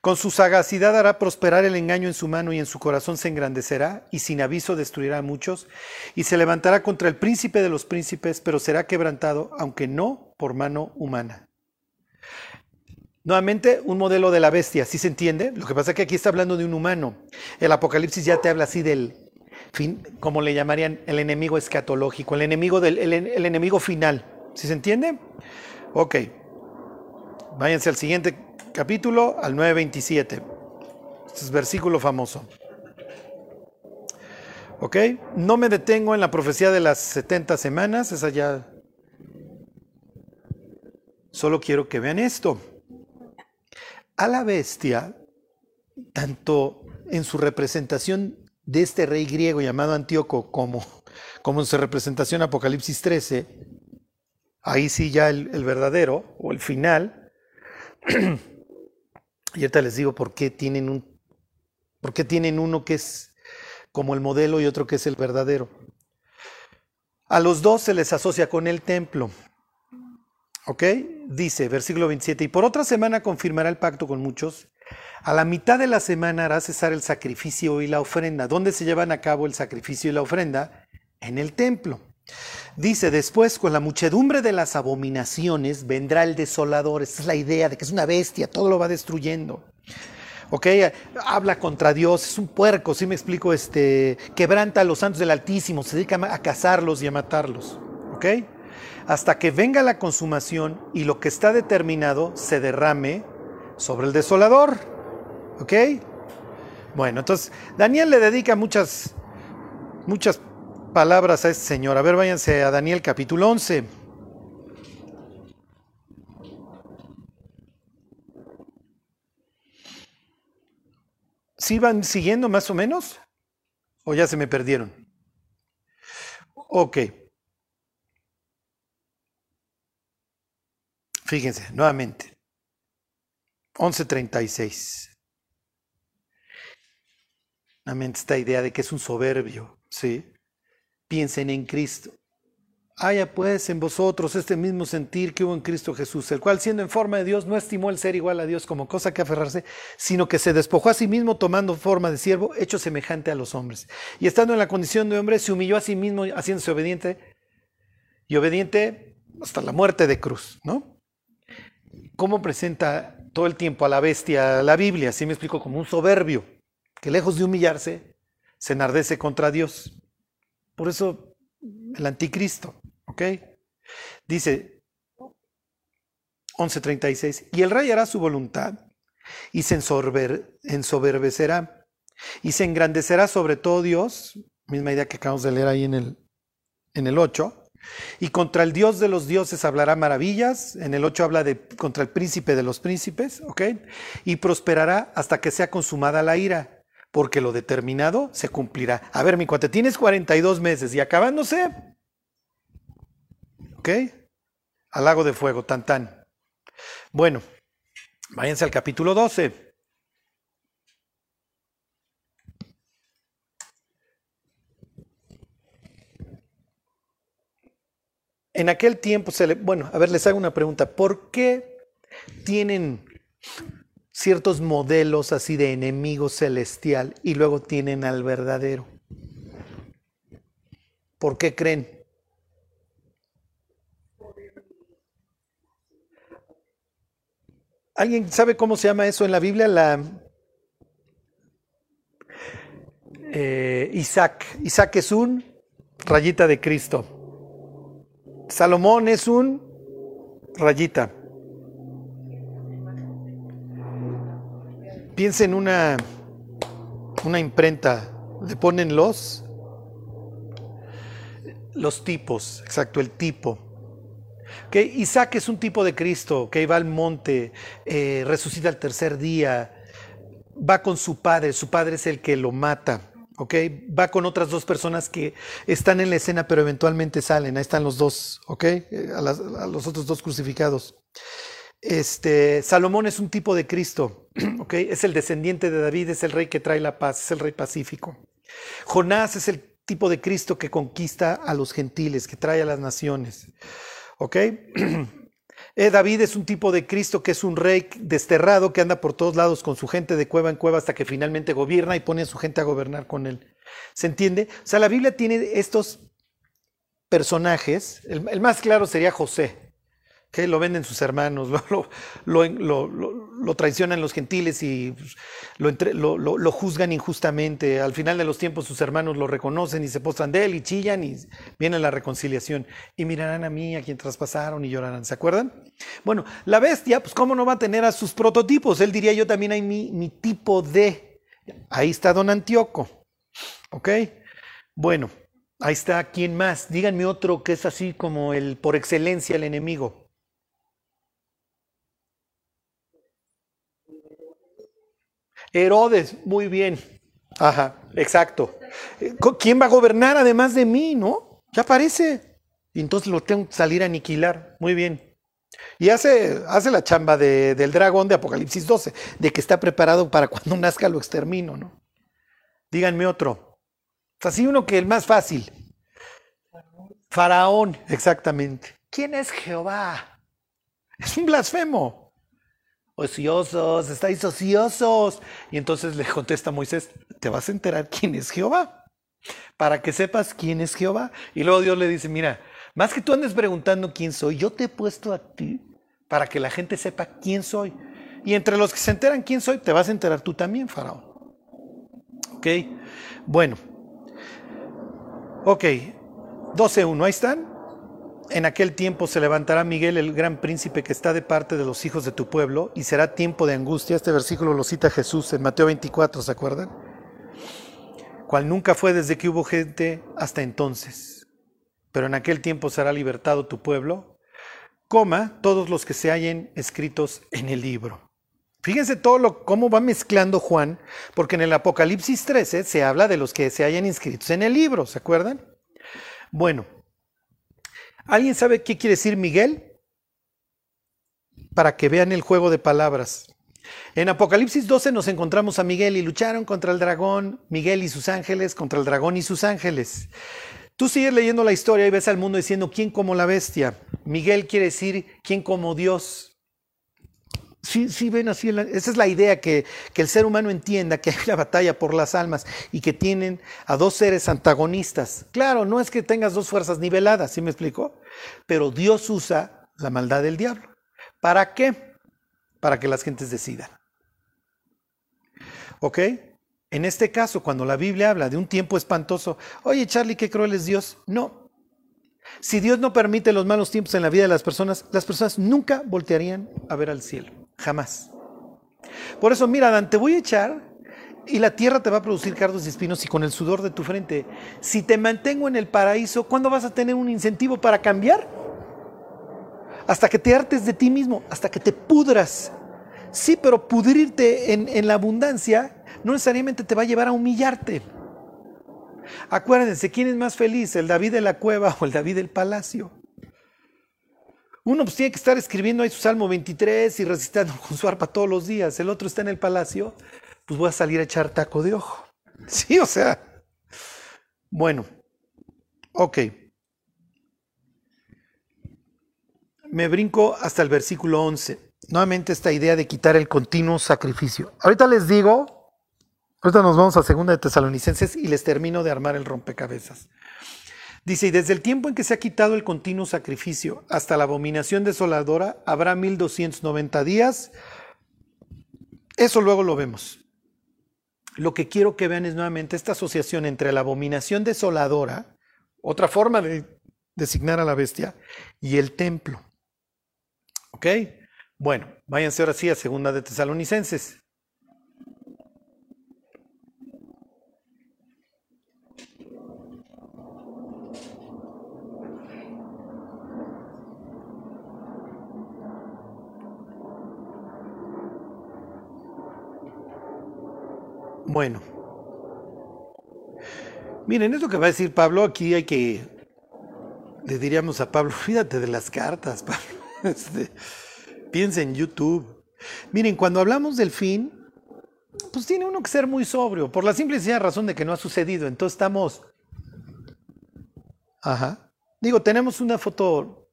Con su sagacidad hará prosperar el engaño en su mano y en su corazón se engrandecerá y sin aviso destruirá a muchos y se levantará contra el príncipe de los príncipes, pero será quebrantado, aunque no por mano humana. Nuevamente, un modelo de la bestia, ¿sí se entiende? Lo que pasa es que aquí está hablando de un humano. El Apocalipsis ya te habla así del como le llamarían, el enemigo escatológico, el enemigo, del, el, enemigo final. ¿Sí se entiende? Ok. Váyanse al siguiente capítulo, al 9.27. Este es versículo famoso. ¿Ok? No me detengo en la profecía de las 70 semanas, esa ya... Solo quiero que vean esto. A la bestia, tanto en su representación de este rey griego llamado Antíoco como, como su representación Apocalipsis 13, ahí sí ya el, verdadero o el final, y ahorita les digo por qué tienen un, por qué tienen uno que es como el modelo y otro que es el verdadero. A los dos se les asocia con el templo. ¿Ok? Dice, versículo 27, y por otra semana confirmará el pacto con muchos a la mitad de la semana hará cesar el sacrificio y la ofrenda. ¿Dónde se llevan a cabo el sacrificio y la ofrenda? En el templo. Dice, después con la muchedumbre de las abominaciones vendrá el desolador. Esta es la idea de que es una bestia, todo lo va destruyendo. ¿ok? Habla contra Dios, es un puerco, si me explico, este, quebranta a los santos del Altísimo, se dedica a cazarlos y a matarlos, ¿ok? Hasta que venga la consumación y lo que está determinado se derrame sobre el desolador. ¿Ok? Bueno, entonces Daniel le dedica muchas, muchas palabras a este señor. A ver, váyanse a Daniel capítulo 11. ¿Sí van siguiendo más o menos? ¿O ya se me perdieron? Ok. Fíjense, nuevamente. 11.36 esta idea de que es un soberbio, ¿sí? Piensen en Cristo. Haya pues en vosotros este mismo sentir que hubo en Cristo Jesús, el cual siendo en forma de Dios no estimó el ser igual a Dios como cosa que aferrarse, sino que se despojó a sí mismo tomando forma de siervo, hecho semejante a los hombres. Y estando en la condición de hombre, se humilló a sí mismo haciéndose obediente y obediente hasta la muerte de cruz, ¿no? ¿Cómo presenta todo el tiempo a la bestia la Biblia? Así me explico, como un soberbio que lejos de humillarse, se enardece contra Dios. Por eso el anticristo, ¿ok? Dice 11.36, y el rey hará su voluntad y se ensoberbecerá y se engrandecerá sobre todo Dios, misma idea que acabamos de leer ahí en el, en el 8, y contra el Dios de los dioses hablará maravillas. En el 8 habla de contra el príncipe de los príncipes, ¿ok? Y prosperará hasta que sea consumada la ira porque lo determinado se cumplirá. A ver, mi cuate, tienes 42 meses y acabándose, ¿ok? Al lago de fuego, tan tan. Bueno, váyanse al capítulo 12. En aquel tiempo se le, bueno, a ver, les hago una pregunta. ¿Por qué tienen ciertos modelos así de enemigo celestial y luego tienen al verdadero. ¿Por qué creen? ¿Alguien sabe cómo se llama eso en la Biblia? La, eh, Isaac. Isaac es un rayita de Cristo. Salomón es un rayita. Piensa en una, una imprenta. Le ponen los los tipos, exacto, el tipo. Okay, Isaac es un tipo de Cristo que va al monte, eh, resucita el tercer día, va con su padre, su padre es el que lo mata. Okay, va con otras dos personas que están en la escena pero eventualmente salen. Ahí están los dos, ¿ok? Eh, a los otros dos crucificados. Este, Salomón es un tipo de Cristo, ¿ok? Es el descendiente de David, es el rey que trae la paz, es el rey pacífico. Jonás es el tipo de Cristo que conquista a los gentiles, que trae a las naciones. ¿Ok? Eh, David es un tipo de Cristo que es un rey desterrado que anda por todos lados con su gente de cueva en cueva hasta que finalmente gobierna y pone a su gente a gobernar con él. ¿Se entiende? O sea, la Biblia tiene estos personajes. el más claro sería José que lo venden sus hermanos, lo, traicionan los gentiles y pues, lo, juzgan injustamente. Al final de los tiempos sus hermanos lo reconocen y se postran de él y chillan y viene la reconciliación. Y mirarán a mí, a quien traspasaron y llorarán. ¿Se acuerdan? Bueno, la bestia, pues cómo no va a tener a sus prototipos. Él diría yo también hay mi, mi tipo de... Ahí está don Antíoco. ¿Ok? Bueno, ahí está. ¿Quién más? Díganme otro que es así como el por excelencia el enemigo. Herodes, muy bien. Ajá, exacto. ¿Quién va a gobernar además de mí, no? Ya parece. Y entonces lo tengo que salir a aniquilar. Muy bien. Y hace, hace la chamba del dragón de Apocalipsis 12, de que está preparado para cuando nazca lo extermino, ¿no? Díganme otro. Así uno que el más fácil. Faraón, exactamente. ¿Quién es Jehová? Es un blasfemo ociosos, estáis ociosos. Y entonces le contesta Moisés, te vas a enterar quién es Jehová, para que sepas quién es Jehová. Y luego Dios le dice, mira, más que tú andes preguntando quién soy, yo te he puesto a ti para que la gente sepa quién soy. Y entre los que se enteran quién soy, te vas a enterar tú también, Faraón. ¿Ok? Bueno. Ok. 12.1, ahí están. En aquel tiempo se levantará Miguel, el gran príncipe que está de parte de los hijos de tu pueblo, y será tiempo de angustia. Este versículo lo cita Jesús en Mateo 24, ¿se acuerdan? Cual nunca fue desde que hubo gente hasta entonces. Pero en aquel tiempo será libertado tu pueblo, coma todos los que se hallen escritos en el libro. Fíjense todo lo, cómo va mezclando Juan, porque en el Apocalipsis 13 se habla de los que se hayan inscritos en el libro, ¿se acuerdan? Bueno, ¿Alguien sabe qué quiere decir Miguel? Para que vean el juego de palabras. En Apocalipsis 12 nos encontramos a Miguel y lucharon contra el dragón, Miguel y sus ángeles, contra el dragón y sus ángeles. Tú sigues leyendo la historia y ves al mundo diciendo, ¿quién como la bestia? Miguel quiere decir, ¿quién como Dios? Sí, sí, ven así, esa es la idea, que, que, el ser humano entienda que hay una batalla por las almas y que tienen a dos seres antagonistas. Claro, no es que tengas dos fuerzas niveladas, ¿sí me explico? Pero Dios usa la maldad del diablo. ¿Para qué? Para que las gentes decidan. ¿Ok? En este caso, cuando la Biblia habla de un tiempo espantoso, oye Charlie, qué cruel es Dios. No. Si Dios no permite los malos tiempos en la vida de las personas, las personas nunca voltearían a ver al cielo. Jamás. Por eso, mira, te voy a echar y la tierra te va a producir cardos y espinos y con el sudor de tu frente. Si te mantengo en el paraíso, ¿cuándo vas a tener un incentivo para cambiar? Hasta que te hartes de ti mismo, hasta que te pudras. Sí, pero pudrirte en, en la abundancia no necesariamente te va a llevar a humillarte. Acuérdense, ¿quién es más feliz, el David de la cueva o el David del palacio? Uno pues, tiene que estar escribiendo ahí su Salmo 23 y recitando con su arpa todos los días. El otro está en el palacio, pues voy a salir a echar taco de ojo. Sí, o sea. Bueno, ok. Me brinco hasta el versículo 11. Nuevamente esta idea de quitar el continuo sacrificio. Ahorita les digo, ahorita nos vamos a segunda de Tesalonicenses y les termino de armar el rompecabezas. Dice, y desde el tiempo en que se ha quitado el continuo sacrificio hasta la abominación desoladora, habrá 1290 días Eso luego lo vemos. Lo que quiero que vean es nuevamente esta asociación entre la abominación desoladora, otra forma de designar a la bestia, y el templo. ¿Ok? Bueno, váyanse ahora sí a segunda de Tesalonicenses. Bueno. Miren, esto que va a decir Pablo, aquí hay que, le diríamos a Pablo, fíjate de las cartas, Pablo. Este, piensa en YouTube. Miren, cuando hablamos del fin, pues tiene uno que ser muy sobrio, por la simple y sencilla razón de que no ha sucedido. Entonces estamos... Ajá. Digo, tenemos una foto,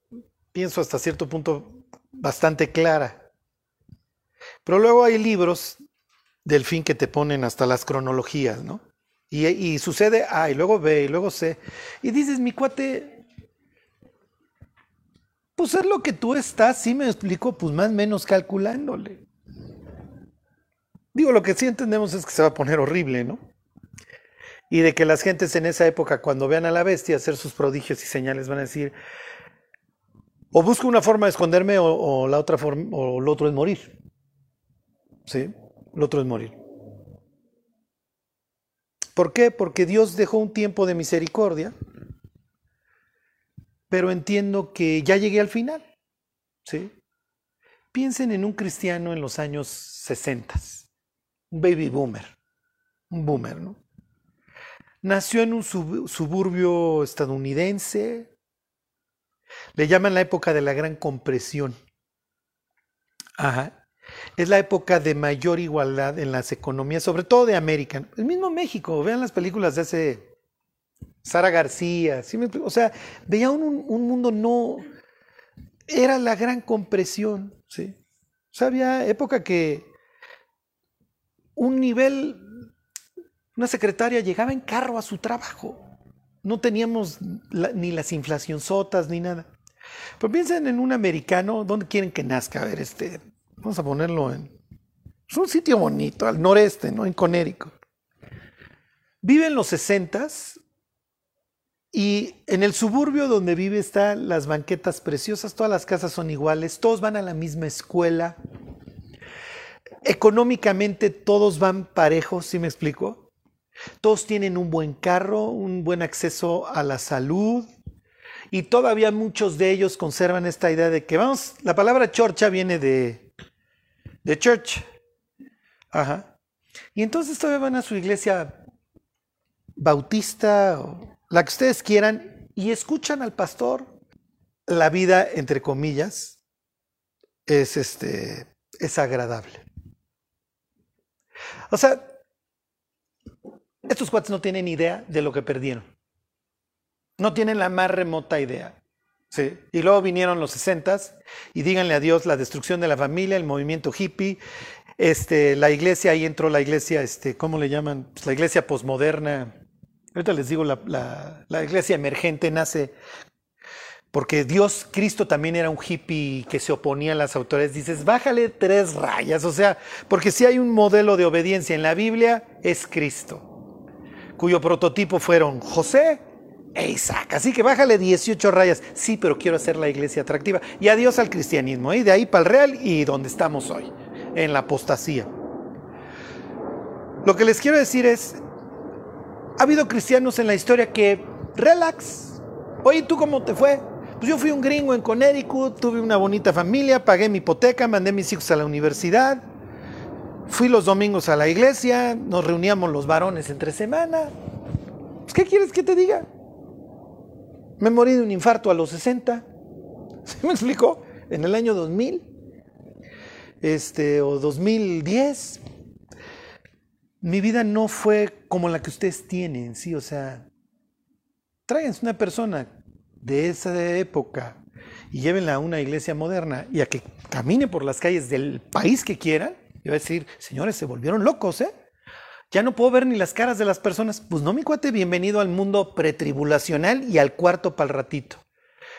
pienso hasta cierto punto, bastante clara. Pero luego hay libros del fin que te ponen hasta las cronologías, ¿no? Y, sucede A, y luego B, y luego C. Y dices, mi cuate, pues es lo que tú estás, sí me explico, pues más o menos calculándole. Digo, lo que sí entendemos es que se va a poner horrible, ¿no? Y de que las gentes en esa época, cuando vean a la bestia hacer sus prodigios y señales, van a decir, o busco una forma de esconderme, o, o la otra forma, o lo otro es morir. ¿Sí? Lo otro es morir. ¿Por qué? Porque Dios dejó un tiempo de misericordia, pero entiendo que ya llegué al final. ¿sí? Piensen en un cristiano en los años 60, un baby boomer, un boomer, ¿no? Nació en un suburbio estadounidense, le llaman la época de la gran compresión. Ajá. Es la época de mayor igualdad en las economías, sobre todo de América. El mismo México, vean las películas de hace Sara García, o sea, veía un, mundo no... Era la gran compresión, ¿sí? O sea, había época que un nivel, una secretaria llegaba en carro a su trabajo. No teníamos ni las inflacionzotas ni nada. Pero piensen en un americano, ¿dónde quieren que nazca? A ver, este, Vamos a ponerlo en... Es un sitio bonito, al noreste, ¿no? En Conérico. Vive en los sesentas y en el suburbio donde vive están las banquetas preciosas, todas las casas son iguales, todos van a la misma escuela. Económicamente todos van parejos, ¿sí me explico? Todos tienen un buen carro, un buen acceso a la salud, y todavía muchos de ellos conservan esta idea de que, vamos, la palabra chorcha viene de de church. Ajá. Y entonces todavía van a su iglesia bautista o la que ustedes quieran y escuchan al pastor. La vida, entre comillas, es, este, es agradable. O sea, estos cuates no tienen idea de lo que perdieron. No tienen la más remota idea. Sí. Y luego vinieron los 60 y díganle a Dios la destrucción de la familia, el movimiento hippie, este, la iglesia, ahí entró la iglesia, este, ¿cómo le llaman? Pues la iglesia posmoderna. Ahorita les digo, la, la iglesia emergente nace porque Dios, Cristo también era un hippie que se oponía a las autoridades. Dices, bájale tres rayas, o sea, porque si hay un modelo de obediencia en la Biblia, es Cristo, cuyo prototipo fueron José, Isaac. Así que bájale 18 rayas. Sí, pero quiero hacer la iglesia atractiva. Y adiós al cristianismo. Y ¿eh? de ahí para el real y donde estamos hoy, en la apostasía. Lo que les quiero decir es, ha habido cristianos en la historia que, relax. Oye, ¿tú cómo te fue? Pues yo fui un gringo en Connecticut, tuve una bonita familia, pagué mi hipoteca, mandé mis hijos a la universidad, fui los domingos a la iglesia, nos reuníamos los varones entre semana. Pues, ¿Qué quieres que te diga? Me morí de un infarto a los 60. ¿Se me explicó? En el año 2000. Este, o 2010. Mi vida no fue como la que ustedes tienen, sí, o sea, tráiganse una persona de esa época y llévenla a una iglesia moderna y a que camine por las calles del país que quieran, y va a decir, señores, se volvieron locos, ¿eh? Ya no puedo ver ni las caras de las personas. Pues no, mi cuate, bienvenido al mundo pretribulacional y al cuarto para el ratito.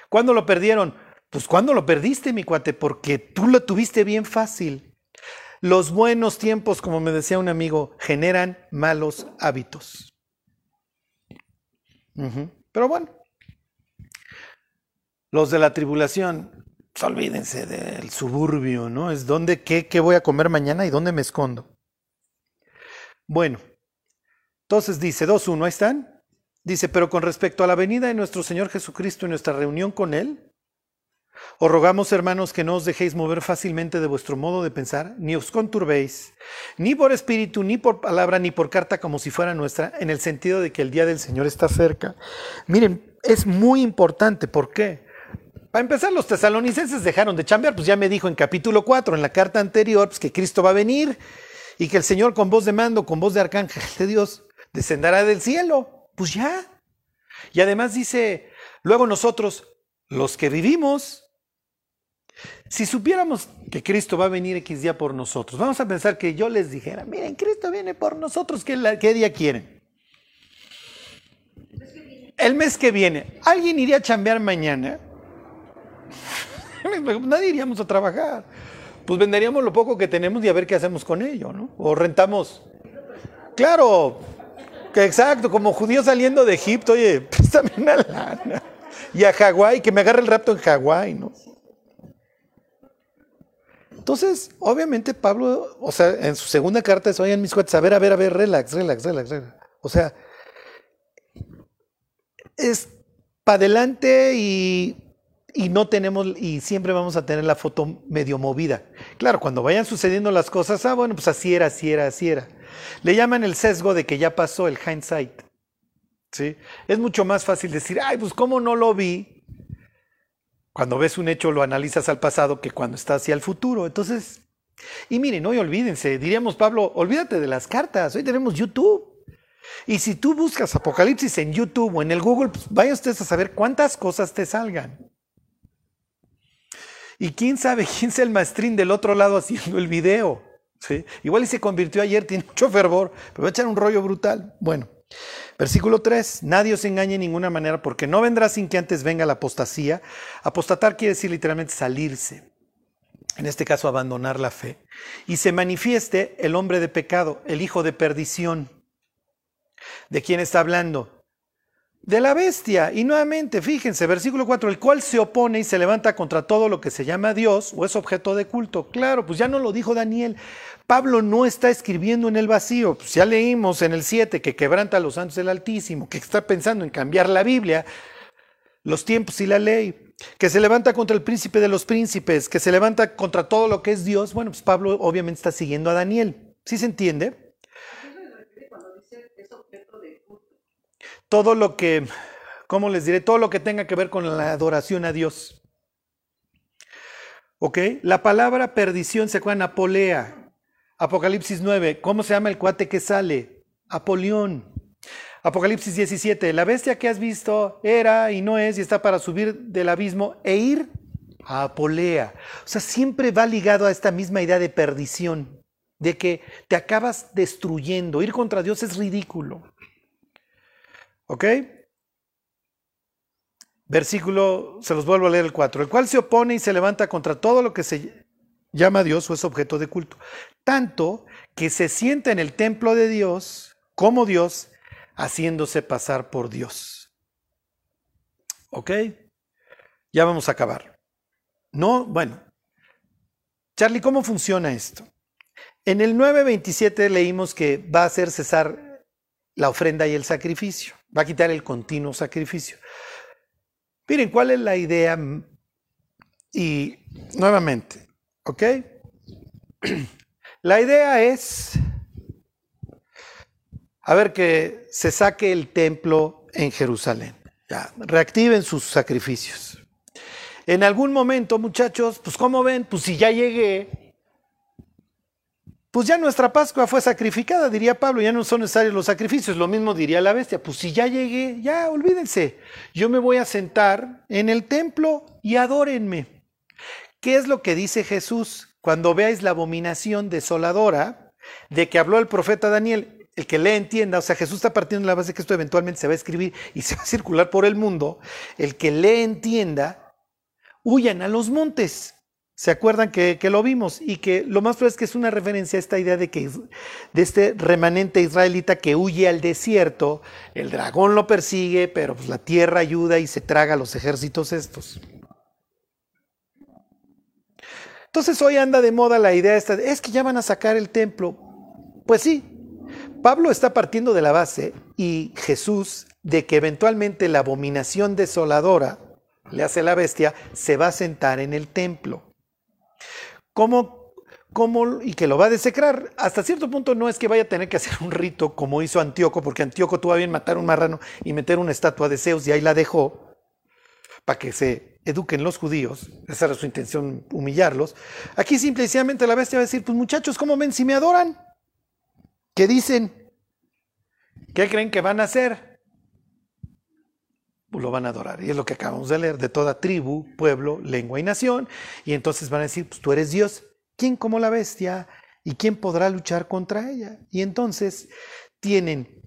¿Cuándo lo perdieron? Pues cuando lo perdiste, mi cuate, porque tú lo tuviste bien fácil. Los buenos tiempos, como me decía un amigo, generan malos hábitos. Pero bueno, los de la tribulación, pues olvídense del suburbio, ¿no? Es donde, qué, qué voy a comer mañana y dónde me escondo. Bueno, entonces dice 2.1, ahí están. Dice, pero con respecto a la venida de nuestro Señor Jesucristo y nuestra reunión con Él, os rogamos, hermanos, que no os dejéis mover fácilmente de vuestro modo de pensar, ni os conturbéis, ni por espíritu, ni por palabra, ni por carta como si fuera nuestra, en el sentido de que el día del Señor está cerca. Miren, es muy importante, ¿por qué? Para empezar, los tesalonicenses dejaron de chambear, pues ya me dijo en capítulo 4, en la carta anterior, pues que Cristo va a venir y que el Señor con voz de mando, con voz de arcángel de Dios, descenderá del cielo. Pues ya. Y además dice, luego nosotros, los que vivimos, si supiéramos que Cristo va a venir X día por nosotros, vamos a pensar que yo les dijera, miren, Cristo viene por nosotros, ¿qué, día quieren? El mes que viene. ¿Alguien iría a chambear mañana? Nadie iríamos a trabajar. Pues venderíamos lo poco que tenemos y a ver qué hacemos con ello, ¿no? O rentamos. Claro, exacto, como judío saliendo de Egipto, oye, préstame una lana. Y a Hawái, que me agarre el rapto en Hawái, ¿no? Entonces, obviamente Pablo, o sea, en su segunda carta es, oigan mis cuates, a ver, a ver, a ver, relax, relax, relax, relax. O sea, es para adelante y, y, no tenemos, y siempre vamos a tener la foto medio movida. Claro, cuando vayan sucediendo las cosas, ah, bueno, pues así era, así era, así era. Le llaman el sesgo de que ya pasó, el hindsight. ¿Sí? Es mucho más fácil decir, ay, pues cómo no lo vi, cuando ves un hecho lo analizas al pasado que cuando está hacia el futuro. Entonces, y miren, hoy olvídense, diríamos Pablo, olvídate de las cartas, hoy tenemos YouTube. Y si tú buscas Apocalipsis en YouTube o en el Google, pues vaya ustedes a saber cuántas cosas te salgan. Y quién sabe quién es el maestrín del otro lado haciendo el video. ¿sí? Igual y se convirtió ayer, tiene mucho fervor, pero va a echar un rollo brutal. Bueno, Versículo 3, nadie os engañe en ninguna manera porque no vendrá sin que antes venga la apostasía. Apostatar quiere decir literalmente salirse, en este caso abandonar la fe, y se manifieste el hombre de pecado, el hijo de perdición. ¿De quién está hablando? De la bestia. Y nuevamente, fíjense, versículo 4, el cual se opone y se levanta contra todo lo que se llama Dios o es objeto de culto. Claro, pues ya no lo dijo Daniel. Pablo no está escribiendo en el vacío. Pues ya leímos en el 7 que quebranta a los santos del Altísimo, que está pensando en cambiar la Biblia, los tiempos y la ley, que se levanta contra el príncipe de los príncipes, que se levanta contra todo lo que es Dios. Bueno, pues Pablo obviamente está siguiendo a Daniel. ¿Sí se entiende? Todo lo que, ¿cómo les diré? Todo lo que tenga que ver con la adoración a Dios. ¿Ok? La palabra perdición se acuerdan, apolea, Apocalipsis 9, ¿cómo se llama el cuate que sale? Apolión. Apocalipsis 17, la bestia que has visto era y no es y está para subir del abismo e ir a Apolea. O sea, siempre va ligado a esta misma idea de perdición, de que te acabas destruyendo. Ir contra Dios es ridículo. ¿Ok? Versículo, se los vuelvo a leer el 4, el cual se opone y se levanta contra todo lo que se llama Dios o es objeto de culto. Tanto que se sienta en el templo de Dios como Dios, haciéndose pasar por Dios. ¿Ok? Ya vamos a acabar. No, bueno. Charlie, ¿cómo funciona esto? En el 9.27 leímos que va a hacer cesar la ofrenda y el sacrificio. Va a quitar el continuo sacrificio. Miren, ¿cuál es la idea? Y nuevamente, ¿Ok? La idea es, a ver, que se saque el templo en Jerusalén. Reactiven sus sacrificios. En algún momento, muchachos, pues como ven, pues si ya llegué, pues ya nuestra Pascua fue sacrificada, diría Pablo, ya no son necesarios los sacrificios, lo mismo diría la bestia, pues si ya llegué, ya olvídense, yo me voy a sentar en el templo y adórenme. ¿Qué es lo que dice Jesús? Cuando veáis la abominación desoladora de que habló el profeta Daniel, el que le entienda, o sea, Jesús está partiendo de la base que esto eventualmente se va a escribir y se va a circular por el mundo, el que le entienda, huyan a los montes. ¿Se acuerdan que, que, lo vimos? Y que lo más probable es que es una referencia a esta idea de que de este remanente israelita que huye al desierto, el dragón lo persigue, pero pues la tierra ayuda y se traga a los ejércitos estos. Entonces hoy anda de moda la idea esta, es que ya van a sacar el templo. Pues sí, Pablo está partiendo de la base y Jesús de que eventualmente la abominación desoladora, le hace la bestia, se va a sentar en el templo. ¿Cómo, cómo, y que lo va a desecrar? Hasta cierto punto no es que vaya a tener que hacer un rito como hizo Antíoco, porque Antíoco tuvo bien matar un marrano y meter una estatua de Zeus y ahí la dejó para que se eduquen los judíos, esa era su intención, humillarlos. Aquí simplemente la bestia va a decir, pues muchachos, ¿cómo ven si me adoran? ¿Qué dicen? ¿Qué creen que van a hacer? Pues lo van a adorar. Y es lo que acabamos de leer, de toda tribu, pueblo, lengua y nación. Y entonces van a decir, pues tú eres Dios. ¿Quién como la bestia? ¿Y quién podrá luchar contra ella? Y entonces tienen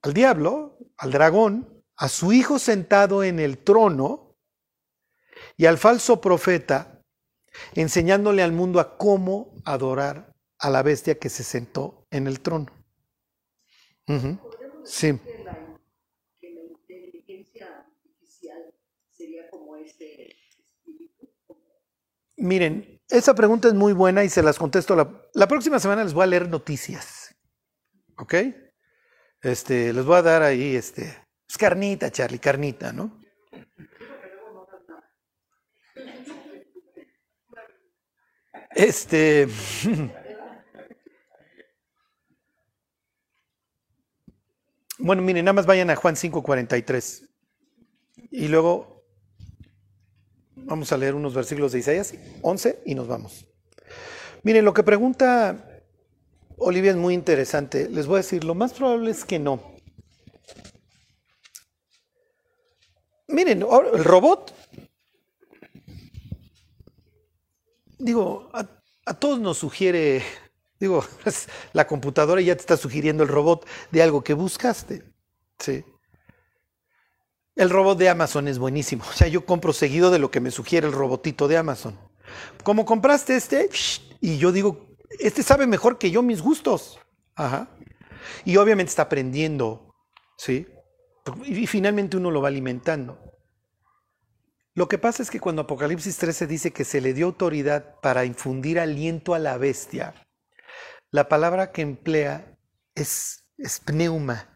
al diablo, al dragón, a su hijo sentado en el trono, y al falso profeta, enseñándole al mundo a cómo adorar a la bestia que se sentó en el trono. Sí. Miren, esa pregunta es muy buena y se las contesto. La, la, próxima semana les voy a leer noticias. ¿Ok? Este, les voy a dar ahí, este, es carnita, Charlie, carnita, ¿no? Este. Bueno, miren, nada más vayan a Juan 5:43. Y luego vamos a leer unos versículos de Isaías 11 y nos vamos. Miren, lo que pregunta Olivia es muy interesante. Les voy a decir, lo más probable es que no. Miren, el robot digo, a, todos nos sugiere, digo, la computadora ya te está sugiriendo el robot de algo que buscaste. Sí. El robot de Amazon es buenísimo. O sea, yo compro seguido de lo que me sugiere el robotito de Amazon. Como compraste este, y yo digo, este sabe mejor que yo mis gustos. Ajá. Y obviamente está aprendiendo, ¿sí? Y finalmente uno lo va alimentando. Lo que pasa es que cuando Apocalipsis 13 dice que se le dio autoridad para infundir aliento a la bestia, la palabra que emplea es, pneuma.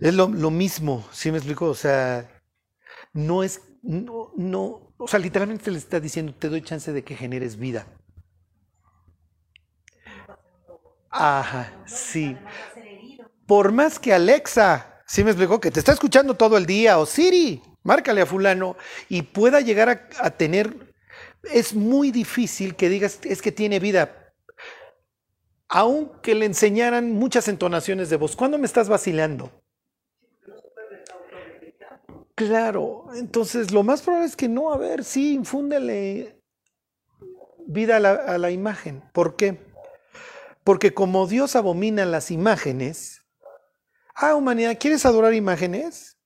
Es lo, mismo, ¿sí me explico? O sea, no es, no, no, o sea, literalmente le está diciendo, te doy chance de que generes vida. Ajá, sí. Por más que Alexa, ¿sí me explicó? Que te está escuchando todo el día, o Siri, márcale a fulano y pueda llegar a, tener, es muy difícil que digas, es que tiene vida, aunque le enseñaran muchas entonaciones de voz. ¿Cuándo me estás vacilando? Claro, entonces lo más probable es que no, a ver, sí, infúndele vida a la, imagen. ¿Por qué? Porque como Dios abomina las imágenes, ah, humanidad, ¿quieres adorar imágenes?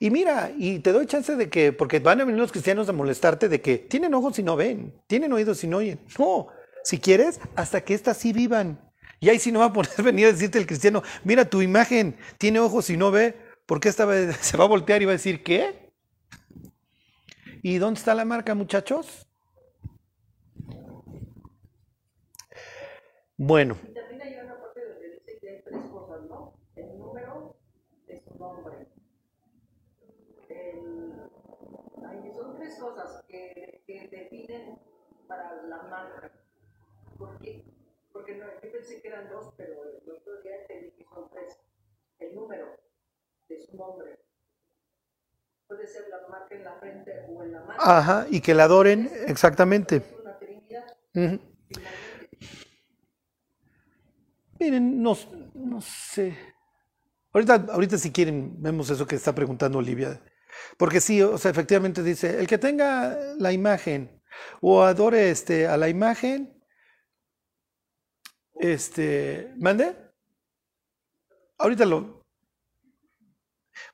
Y mira, y te doy chance de que, porque van a venir los cristianos a molestarte de que tienen ojos y no ven, tienen oídos y no oyen. No, si quieres, hasta que éstas sí vivan. Y ahí sí no va a poder venir a decirte el cristiano, mira tu imagen, tiene ojos y no ve, porque esta vez se va a voltear y va a decir, ¿qué? ¿Y dónde está la marca, muchachos? Bueno. también hay una parte donde dice que hay tres cosas, ¿no? El número es su nombre son tres cosas que, que, definen para la marca. ¿Por qué? Porque no, yo pensé que eran dos, pero el otro día entendí que son tres. El número de su nombre. Puede ser la marca en la frente o en la mano. Ajá, y que la adoren, exactamente. Es una trinidad. Miren, no, no sé. Ahorita, ahorita si quieren, vemos eso que está preguntando Olivia porque sí, o sea, efectivamente dice, el que tenga la imagen o adore este, a la imagen, este, ¿mande? Ahorita lo.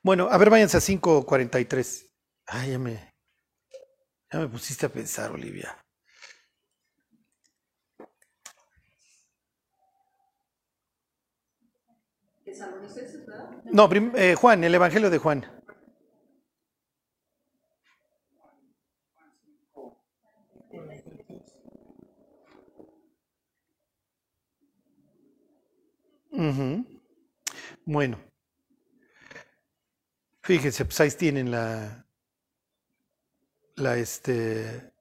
Bueno, a ver, váyanse a 5.43. Ay, ya me. Ya me pusiste a pensar, Olivia. No, eh, Juan, el Evangelio de Juan. Bueno, fíjense, pues ahí tienen la, la este,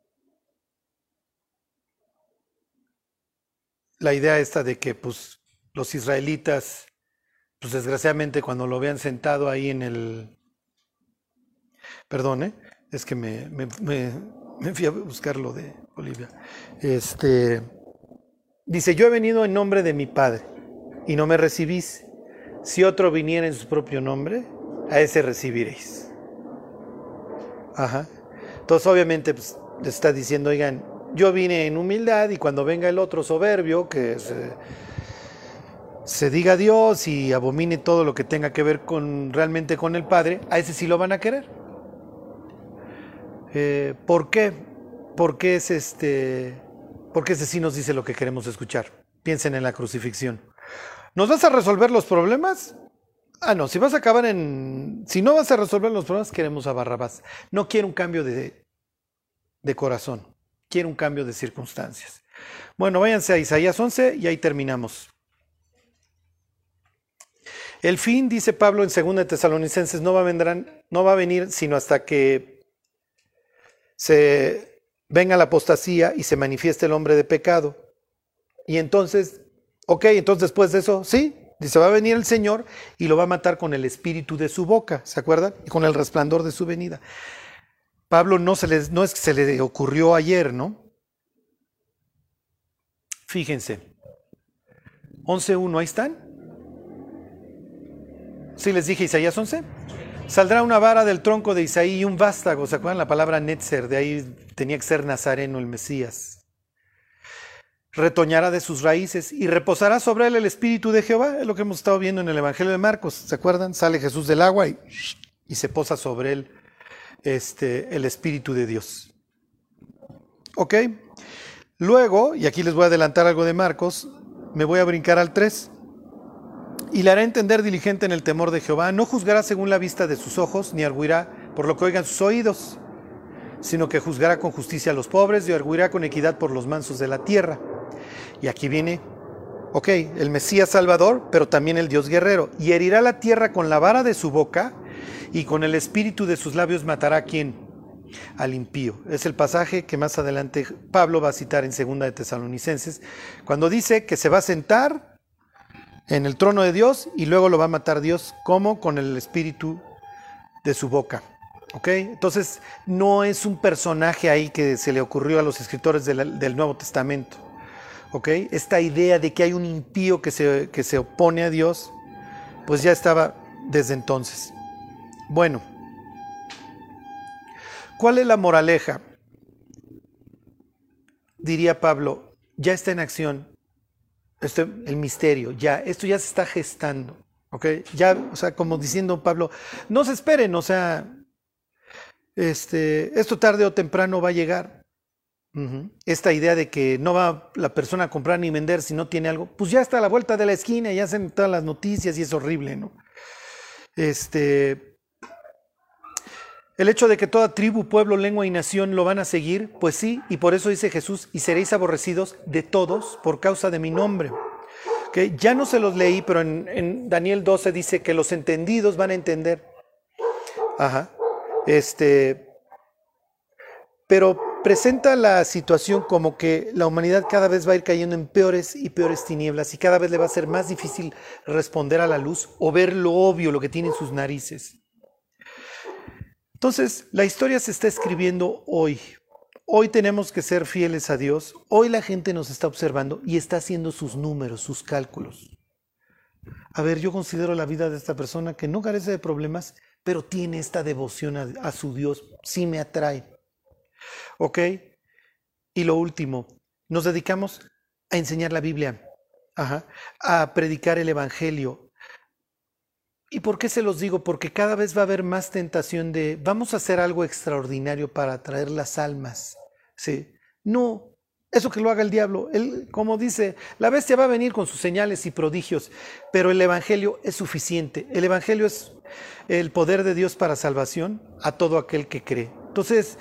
la idea esta de que pues los israelitas, pues desgraciadamente cuando lo vean sentado ahí en el, perdón, ¿eh? es que me, me, me, fui a buscar lo de Bolivia, este, dice, yo he venido en nombre de mi Padre y no me recibís. Si otro viniera en su propio nombre, a ese recibiréis. Ajá. Entonces, obviamente, pues, está diciendo, oigan, yo vine en humildad y cuando venga el otro soberbio, que se, diga Dios y abomine todo lo que tenga que ver con realmente con el Padre, a ese sí lo van a querer. Eh, ¿Por qué? Porque es este, porque ese sí nos dice lo que queremos escuchar. Piensen en la crucifixión. ¿Nos vas a resolver los problemas? Ah, no, si vas a acabar en... Si no vas a resolver los problemas, queremos a Barrabás. No quiero un cambio de, de corazón, quiero un cambio de circunstancias. Bueno, váyanse a Isaías 11 y ahí terminamos. El fin, dice Pablo en 2 de Tesalonicenses, no va, no va a venir sino hasta que se venga la apostasía y se manifieste el hombre de pecado. Y entonces Ok, entonces después de eso, sí, dice, va a venir el Señor y lo va a matar con el espíritu de su boca, ¿se acuerdan? Y con el resplandor de su venida. Pablo no, se les, no es que se le ocurrió ayer, ¿no? Fíjense. 11.1, ahí están. Sí, les dije Isaías 11. Saldrá una vara del tronco de Isaí y un vástago. ¿Se acuerdan la palabra Netzer? De ahí tenía que ser Nazareno el Mesías retoñará de sus raíces y reposará sobre él el espíritu de Jehová. Es lo que hemos estado viendo en el Evangelio de Marcos. ¿Se acuerdan? Sale Jesús del agua y, se posa sobre él este, el espíritu de Dios. ¿Ok? Luego, y aquí les voy a adelantar algo de Marcos, me voy a brincar al 3. Y le hará entender diligente en el temor de Jehová. No juzgará según la vista de sus ojos, ni arguirá por lo que oigan sus oídos, sino que juzgará con justicia a los pobres y arguirá con equidad por los mansos de la tierra y aquí viene, ok, el Mesías Salvador, pero también el Dios guerrero. Y herirá la tierra con la vara de su boca y con el espíritu de sus labios matará a quien? Al impío. Es el pasaje que más adelante Pablo va a citar en Segunda de Tesalonicenses, cuando dice que se va a sentar en el trono de Dios y luego lo va a matar Dios como con el espíritu de su boca. ¿Ok? Entonces no es un personaje ahí que se le ocurrió a los escritores del Nuevo Testamento. Esta idea de que hay un impío que se, que se opone a Dios, pues ya estaba desde entonces. Bueno, ¿cuál es la moraleja? Diría Pablo, ya está en acción este, el misterio, ya, esto ya se está gestando, ¿ok? Ya, o sea, como diciendo Pablo, no se esperen, o sea, este, esto tarde o temprano va a llegar. Esta idea de que no va la persona a comprar ni vender si no tiene algo, pues ya está a la vuelta de la esquina, ya hacen todas las noticias y es horrible, ¿no? Este, el hecho de que toda tribu, pueblo, lengua y nación lo van a seguir, pues sí, y por eso dice Jesús, y seréis aborrecidos de todos por causa de mi nombre. que Ya no se los leí, pero en, en, Daniel 12 dice que los entendidos van a entender. Ajá. Este, pero presenta la situación como que la humanidad cada vez va a ir cayendo en peores y peores tinieblas y cada vez le va a ser más difícil responder a la luz o ver lo obvio, lo que tiene en sus narices. Entonces, la historia se está escribiendo hoy. Hoy tenemos que ser fieles a Dios. Hoy la gente nos está observando y está haciendo sus números, sus cálculos. A ver, yo considero la vida de esta persona que no carece de problemas, pero tiene esta devoción a, su Dios, sí me atrae. ¿Ok? Y lo último, nos dedicamos a enseñar la Biblia, a predicar el Evangelio. ¿Y por qué se los digo? Porque cada vez va a haber más tentación de vamos a hacer algo extraordinario para atraer las almas. ¿sí? No, Eso que lo haga el diablo. Él, como dice, la bestia va a venir con sus señales y prodigios, pero el Evangelio es suficiente. El Evangelio es el poder de Dios para salvación a todo aquel que cree. Entonces,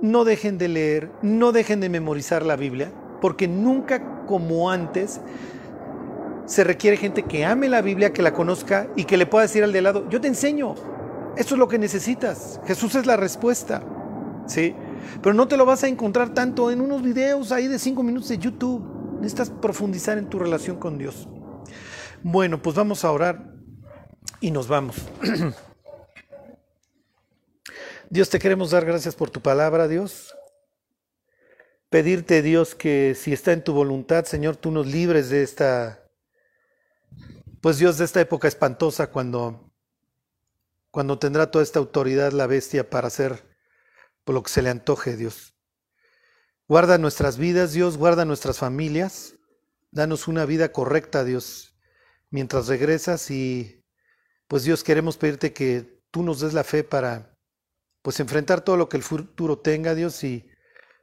no dejen de leer, no dejen de memorizar la Biblia, porque nunca como antes se requiere gente que ame la Biblia, que la conozca y que le pueda decir al de lado, yo te enseño, eso es lo que necesitas. Jesús es la respuesta. ¿Sí? Pero no te lo vas a encontrar tanto en unos videos ahí de cinco minutos de YouTube. Necesitas profundizar en tu relación con Dios. Bueno, pues vamos a orar y nos vamos. Dios, te queremos dar gracias por tu palabra, Dios. Pedirte, Dios, que si está en tu voluntad, Señor, tú nos libres de esta, pues Dios, de esta época espantosa cuando, cuando tendrá toda esta autoridad la bestia para hacer por lo que se le antoje, Dios. Guarda nuestras vidas, Dios, guarda nuestras familias. Danos una vida correcta, Dios, mientras regresas y pues Dios queremos pedirte que tú nos des la fe para pues enfrentar todo lo que el futuro tenga, Dios, y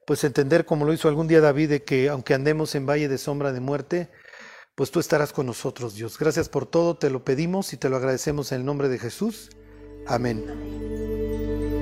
pues entender como lo hizo algún día David de que aunque andemos en valle de sombra de muerte, pues tú estarás con nosotros, Dios. Gracias por todo, te lo pedimos y te lo agradecemos en el nombre de Jesús. Amén.